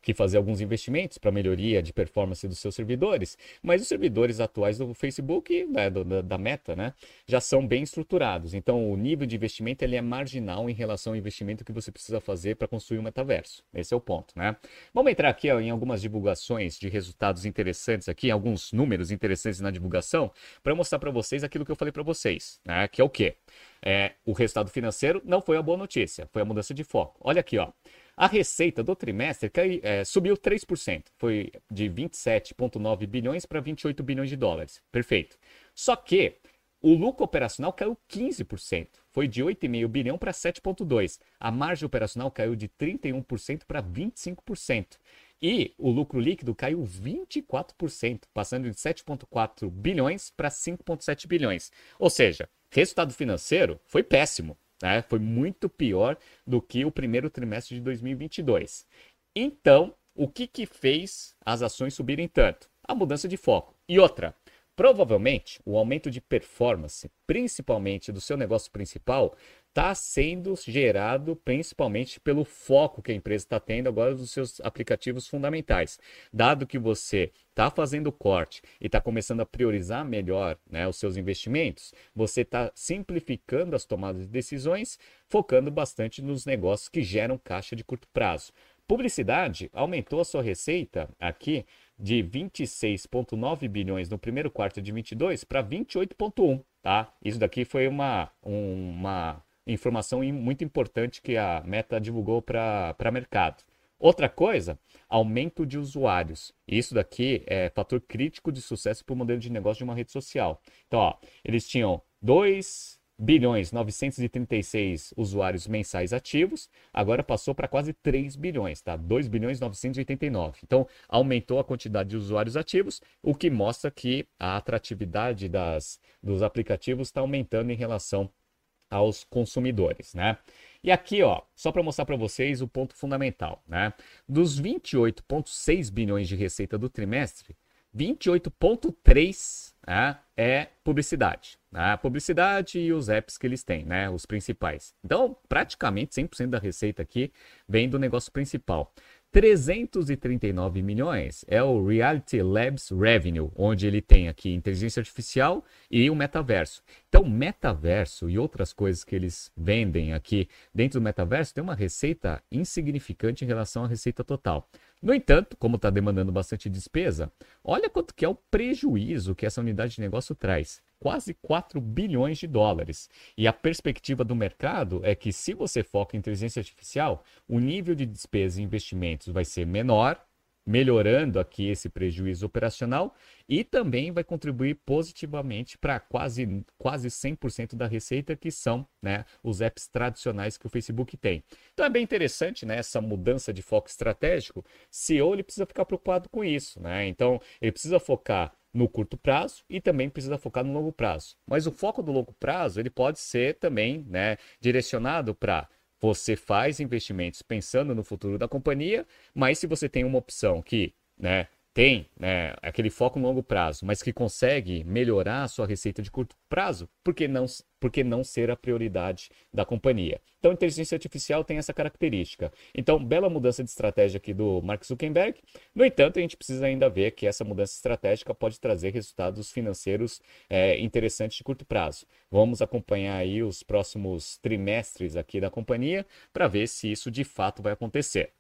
que fazer alguns investimentos para melhoria de performance dos seus servidores, mas os servidores atuais do Facebook, né, do, da Meta, né, já são bem estruturados. Então, o nível de investimento ele é marginal em relação ao investimento que você precisa fazer para construir um metaverso. Esse é o ponto, né? Vamos entrar aqui ó, em algumas divulgações de resultados interessantes aqui, alguns números interessantes na divulgação, para mostrar para vocês aquilo que eu falei para vocês, né? Que é o quê? É, o resultado financeiro não foi a boa notícia, foi a mudança de foco. Olha aqui, ó. A receita do trimestre cai, é, subiu 3%, foi de 27,9 bilhões para 28 bilhões de dólares. Perfeito. Só que o lucro operacional caiu 15%, foi de 8,5 bilhão para 7,2. A margem operacional caiu de 31% para 25%. E o lucro líquido caiu 24%, passando de 7,4 bilhões para 5,7 bilhões. Ou seja, resultado financeiro foi péssimo. Né? Foi muito pior do que o primeiro trimestre de 2022. Então, o que, que fez as ações subirem tanto? A mudança de foco. E outra, provavelmente o aumento de performance, principalmente do seu negócio principal, está sendo gerado principalmente pelo foco que a empresa está tendo agora dos seus aplicativos fundamentais. Dado que você está fazendo corte e está começando a priorizar melhor né, os seus investimentos, você está simplificando as tomadas de decisões, focando bastante nos negócios que geram caixa de curto prazo. Publicidade aumentou a sua receita aqui de 26,9 bilhões no primeiro quarto de 22 para 28,1, tá? Isso daqui foi uma, uma informação muito importante que a Meta divulgou para mercado. Outra coisa, aumento de usuários. Isso daqui é fator crítico de sucesso para o modelo de negócio de uma rede social. Então, ó, eles tinham 2 bilhões 936 usuários mensais ativos, agora passou para quase 3 bilhões, tá? 2 bilhões 989. Então, aumentou a quantidade de usuários ativos, o que mostra que a atratividade das, dos aplicativos está aumentando em relação aos consumidores, né? E aqui, ó, só para mostrar para vocês o ponto fundamental, né? Dos 28,6 bilhões de receita do trimestre, 28,3 né, é publicidade. Né? Publicidade e os apps que eles têm, né? Os principais. Então, praticamente 100% da receita aqui vem do negócio principal. 339 milhões é o Reality Labs Revenue, onde ele tem aqui inteligência artificial e o metaverso. Então, metaverso e outras coisas que eles vendem aqui dentro do metaverso tem uma receita insignificante em relação à receita total. No entanto, como está demandando bastante despesa, olha quanto que é o prejuízo que essa unidade de negócio traz. Quase 4 bilhões de dólares. E a perspectiva do mercado é que se você foca em inteligência artificial, o nível de despesa e investimentos vai ser menor melhorando aqui esse prejuízo operacional e também vai contribuir positivamente para quase, quase 100% da receita, que são né, os apps tradicionais que o Facebook tem. Então é bem interessante né, essa mudança de foco estratégico. CEO ele precisa ficar preocupado com isso. Né? Então ele precisa focar no curto prazo e também precisa focar no longo prazo. Mas o foco do longo prazo ele pode ser também né, direcionado para você faz investimentos pensando no futuro da companhia, mas se você tem uma opção que né, tem né, aquele foco no longo prazo, mas que consegue melhorar a sua receita de curto prazo, por que não, por que não ser a prioridade da companhia? Então, a inteligência artificial tem essa característica. Então, bela mudança de estratégia aqui do Mark Zuckerberg. No entanto, a gente precisa ainda ver que essa mudança estratégica pode trazer resultados financeiros é, interessantes de curto prazo. Vamos acompanhar aí os próximos trimestres aqui da companhia para ver se isso de fato vai acontecer.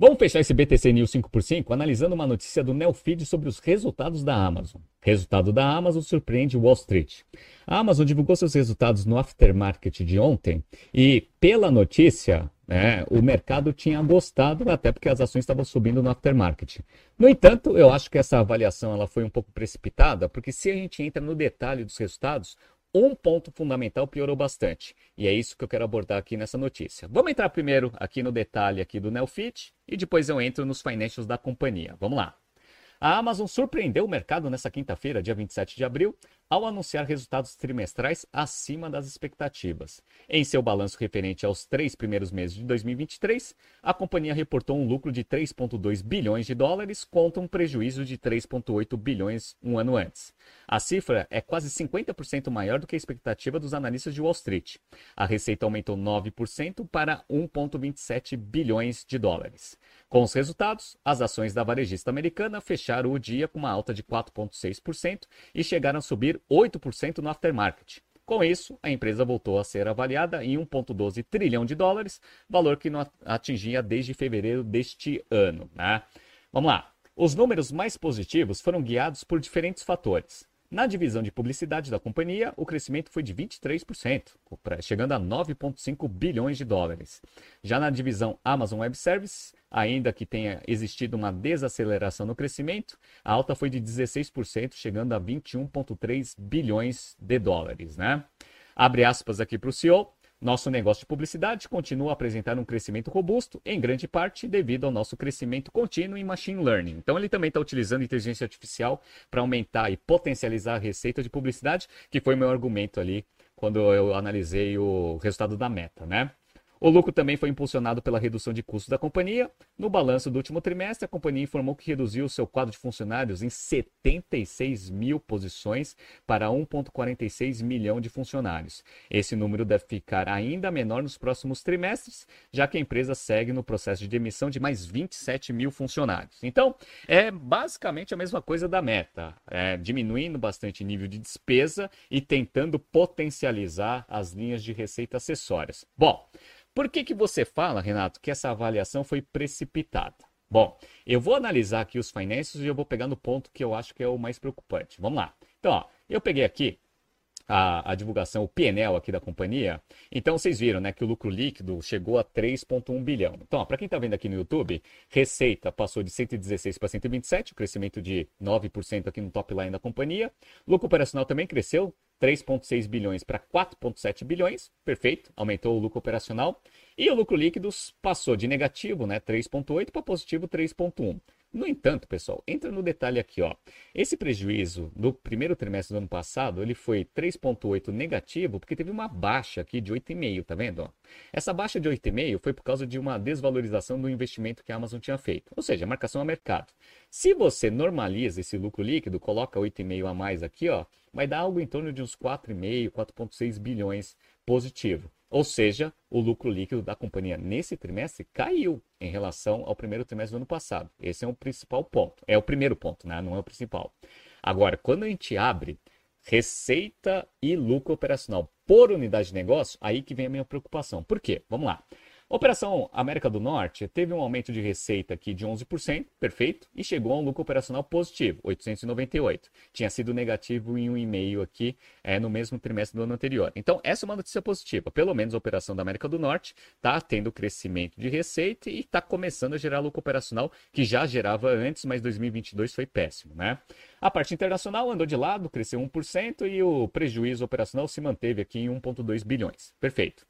Vamos fechar esse BTC News 5x5 analisando uma notícia do Neofeed sobre os resultados da Amazon. Resultado da Amazon surpreende Wall Street. A Amazon divulgou seus resultados no aftermarket de ontem e, pela notícia, né, o mercado tinha gostado, até porque as ações estavam subindo no aftermarket. No entanto, eu acho que essa avaliação ela foi um pouco precipitada, porque se a gente entra no detalhe dos resultados, um ponto fundamental piorou bastante. E é isso que eu quero abordar aqui nessa notícia. Vamos entrar primeiro aqui no detalhe aqui do Nelfit e depois eu entro nos financials da companhia. Vamos lá. A Amazon surpreendeu o mercado nessa quinta-feira, dia 27 de abril, ao anunciar resultados trimestrais acima das expectativas. Em seu balanço referente aos três primeiros meses de 2023, a companhia reportou um lucro de 3,2 bilhões de dólares contra um prejuízo de 3,8 bilhões um ano antes. A cifra é quase 50% maior do que a expectativa dos analistas de Wall Street. A receita aumentou 9% para 1,27 bilhões de dólares. Com os resultados, as ações da varejista americana fecharam o dia com uma alta de 4,6% e chegaram a subir 8% no aftermarket. Com isso, a empresa voltou a ser avaliada em 1,12 trilhão de dólares, valor que não atingia desde fevereiro deste ano. Né? Vamos lá. Os números mais positivos foram guiados por diferentes fatores. Na divisão de publicidade da companhia, o crescimento foi de 23%, chegando a 9,5 bilhões de dólares. Já na divisão Amazon Web Services, ainda que tenha existido uma desaceleração no crescimento, a alta foi de 16%, chegando a 21,3 bilhões de dólares. Né? Abre aspas aqui para o CEO. Nosso negócio de publicidade continua a apresentar um crescimento robusto, em grande parte devido ao nosso crescimento contínuo em machine learning. Então, ele também está utilizando inteligência artificial para aumentar e potencializar a receita de publicidade, que foi meu argumento ali quando eu analisei o resultado da meta, né? O lucro também foi impulsionado pela redução de custos da companhia. No balanço do último trimestre, a companhia informou que reduziu seu quadro de funcionários em 76 mil posições para 1,46 milhão de funcionários. Esse número deve ficar ainda menor nos próximos trimestres, já que a empresa segue no processo de demissão de mais 27 mil funcionários. Então, é basicamente a mesma coisa da meta, é, diminuindo bastante o nível de despesa e tentando potencializar as linhas de receita acessórias. Bom, por que, que você fala, Renato, que essa avaliação foi precipitada? Bom, eu vou analisar aqui os financials e eu vou pegar no ponto que eu acho que é o mais preocupante. Vamos lá. Então, ó, eu peguei aqui a, a, divulgação, o PNL aqui da companhia. Então vocês viram né, que o lucro líquido chegou a 3,1 bilhão. Então, para quem está vendo aqui no YouTube, receita passou de 116 para 127, o crescimento de 9% aqui no top line da companhia. Lucro operacional também cresceu 3,6 bilhões para 4,7 bilhões, perfeito, aumentou o lucro operacional. E o lucro líquido passou de negativo, né, 3,8 para positivo 3,1. No entanto, pessoal, entra no detalhe aqui, ó. Esse prejuízo do primeiro trimestre do ano passado, ele foi 3.8 negativo, porque teve uma baixa aqui de 8,5, tá vendo? Ó? Essa baixa de 8,5 foi por causa de uma desvalorização do investimento que a Amazon tinha feito, ou seja, marcação a mercado. Se você normaliza esse lucro líquido, coloca 8,5 a mais aqui, ó, vai dar algo em torno de uns 4,5, 4,6 bilhões positivo. Ou seja, o lucro líquido da companhia nesse trimestre caiu em relação ao primeiro trimestre do ano passado. Esse é o principal ponto. É o primeiro ponto, né? não é o principal. Agora, quando a gente abre receita e lucro operacional por unidade de negócio, aí que vem a minha preocupação. Por quê? Vamos lá. Operação América do Norte teve um aumento de receita aqui de 11%, perfeito, e chegou a um lucro operacional positivo, 898. Tinha sido negativo em 1,5 aqui é, no mesmo trimestre do ano anterior. Então, essa é uma notícia positiva. Pelo menos a operação da América do Norte está tendo crescimento de receita e está começando a gerar lucro operacional, que já gerava antes, mas 2022 foi péssimo, né? A parte internacional andou de lado, cresceu 1% e o prejuízo operacional se manteve aqui em 1,2 bilhões. Perfeito.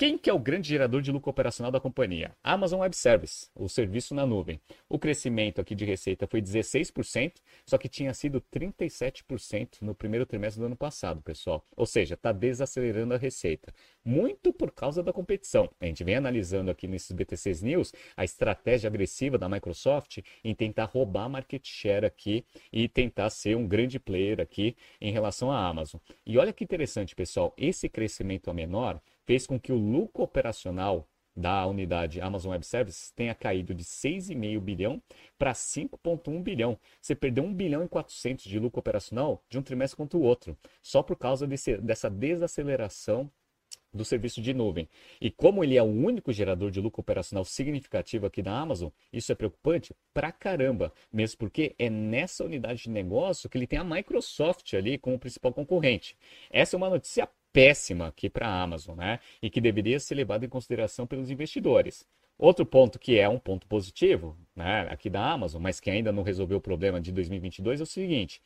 Quem que é o grande gerador de lucro operacional da companhia? Amazon Web Service, o serviço na nuvem. O crescimento aqui de receita foi 16%, só que tinha sido 37% no primeiro trimestre do ano passado, pessoal. Ou seja, está desacelerando a receita. Muito por causa da competição. A gente vem analisando aqui nesses BTCs News a estratégia agressiva da Microsoft em tentar roubar market share aqui e tentar ser um grande player aqui em relação à Amazon. E olha que interessante, pessoal, esse crescimento a menor fez com que o lucro operacional da unidade Amazon Web Services tenha caído de 6,5 bilhão para 5,1 bilhão. Você perdeu 1 bilhão e 400 de lucro operacional de um trimestre contra o outro, só por causa desse, dessa desaceleração do serviço de nuvem. E como ele é o único gerador de lucro operacional significativo aqui da Amazon, isso é preocupante pra caramba, mesmo porque é nessa unidade de negócio que ele tem a Microsoft ali como principal concorrente. Essa é uma notícia péssima aqui para a Amazon, né? E que deveria ser levada em consideração pelos investidores. Outro ponto que é um ponto positivo, né, aqui da Amazon, mas que ainda não resolveu o problema de 2022 é o seguinte: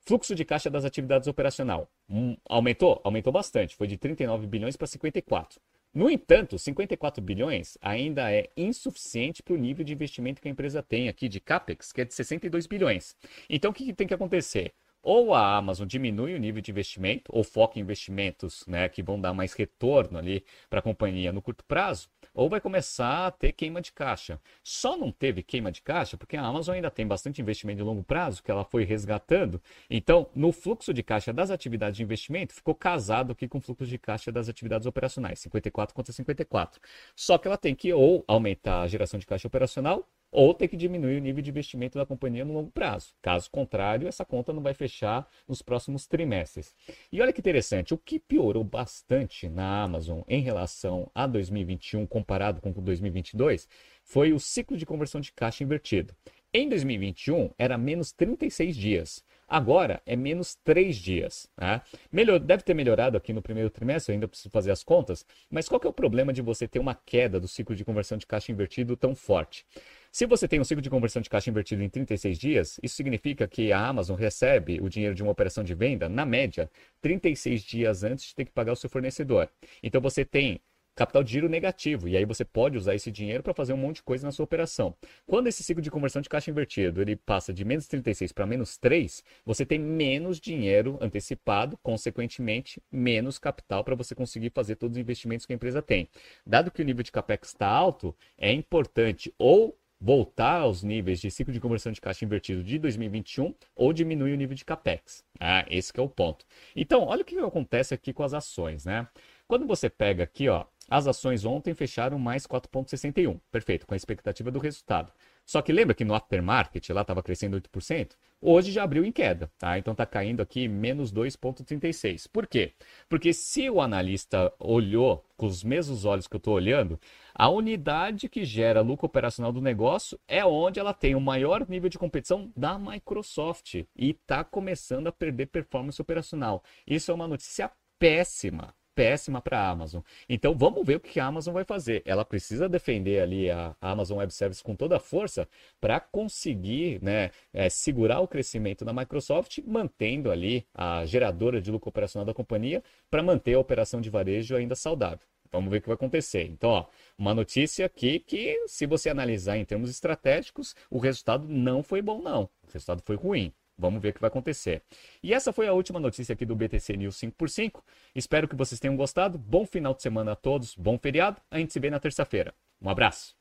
fluxo de caixa das atividades operacional um, aumentou, aumentou bastante, foi de 39 bilhões para 54. No entanto, 54 bilhões ainda é insuficiente para o nível de investimento que a empresa tem aqui de capex, que é de 62 bilhões. Então, o que, que tem que acontecer? Ou a Amazon diminui o nível de investimento, ou foca em investimentos né, que vão dar mais retorno ali para a companhia no curto prazo, ou vai começar a ter queima de caixa. Só não teve queima de caixa porque a Amazon ainda tem bastante investimento de longo prazo que ela foi resgatando. Então, no fluxo de caixa das atividades de investimento, ficou casado aqui com o fluxo de caixa das atividades operacionais, 54 contra 54. Só que ela tem que ou aumentar a geração de caixa operacional ou ter que diminuir o nível de investimento da companhia no longo prazo. Caso contrário, essa conta não vai fechar nos próximos trimestres. E olha que interessante, o que piorou bastante na Amazon em relação a 2021 comparado com 2022 foi o ciclo de conversão de caixa invertido. Em 2021 era menos 36 dias. Agora é menos 3 dias. Né? Melhor, deve ter melhorado aqui no primeiro trimestre, ainda preciso fazer as contas, mas qual é o problema de você ter uma queda do ciclo de conversão de caixa invertido tão forte? Se você tem um ciclo de conversão de caixa invertido em 36 dias, isso significa que a Amazon recebe o dinheiro de uma operação de venda, na média, 36 dias antes de ter que pagar o seu fornecedor. Então você tem capital de giro negativo. E aí você pode usar esse dinheiro para fazer um monte de coisa na sua operação. Quando esse ciclo de conversão de caixa invertido ele passa de menos 36 para menos 3, você tem menos dinheiro antecipado, consequentemente, menos capital para você conseguir fazer todos os investimentos que a empresa tem. Dado que o nível de capex está alto, é importante ou voltar aos níveis de ciclo de conversão de caixa invertido de 2021 ou diminuir o nível de capex. Ah, esse é o ponto. Então, olha o que acontece aqui com as ações, né? Quando você pega aqui, ó, as ações ontem fecharam mais 4,61. Perfeito, com a expectativa do resultado. Só que lembra que no aftermarket lá estava crescendo 8%? Hoje já abriu em queda, tá? Então está caindo aqui menos 2,36. Por quê? Porque se o analista olhou com os mesmos olhos que eu estou olhando, a unidade que gera lucro operacional do negócio é onde ela tem o maior nível de competição da Microsoft e está começando a perder performance operacional. Isso é uma notícia péssima péssima para a Amazon. Então vamos ver o que a Amazon vai fazer. Ela precisa defender ali a Amazon Web Services com toda a força para conseguir né, é, segurar o crescimento da Microsoft, mantendo ali a geradora de lucro operacional da companhia para manter a operação de varejo ainda saudável. Vamos ver o que vai acontecer. Então, ó, uma notícia aqui que, se você analisar em termos estratégicos, o resultado não foi bom, não. O resultado foi ruim. Vamos ver o que vai acontecer. E essa foi a última notícia aqui do BTC News 5x5. Espero que vocês tenham gostado. Bom final de semana a todos, bom feriado. A gente se vê na terça-feira. Um abraço.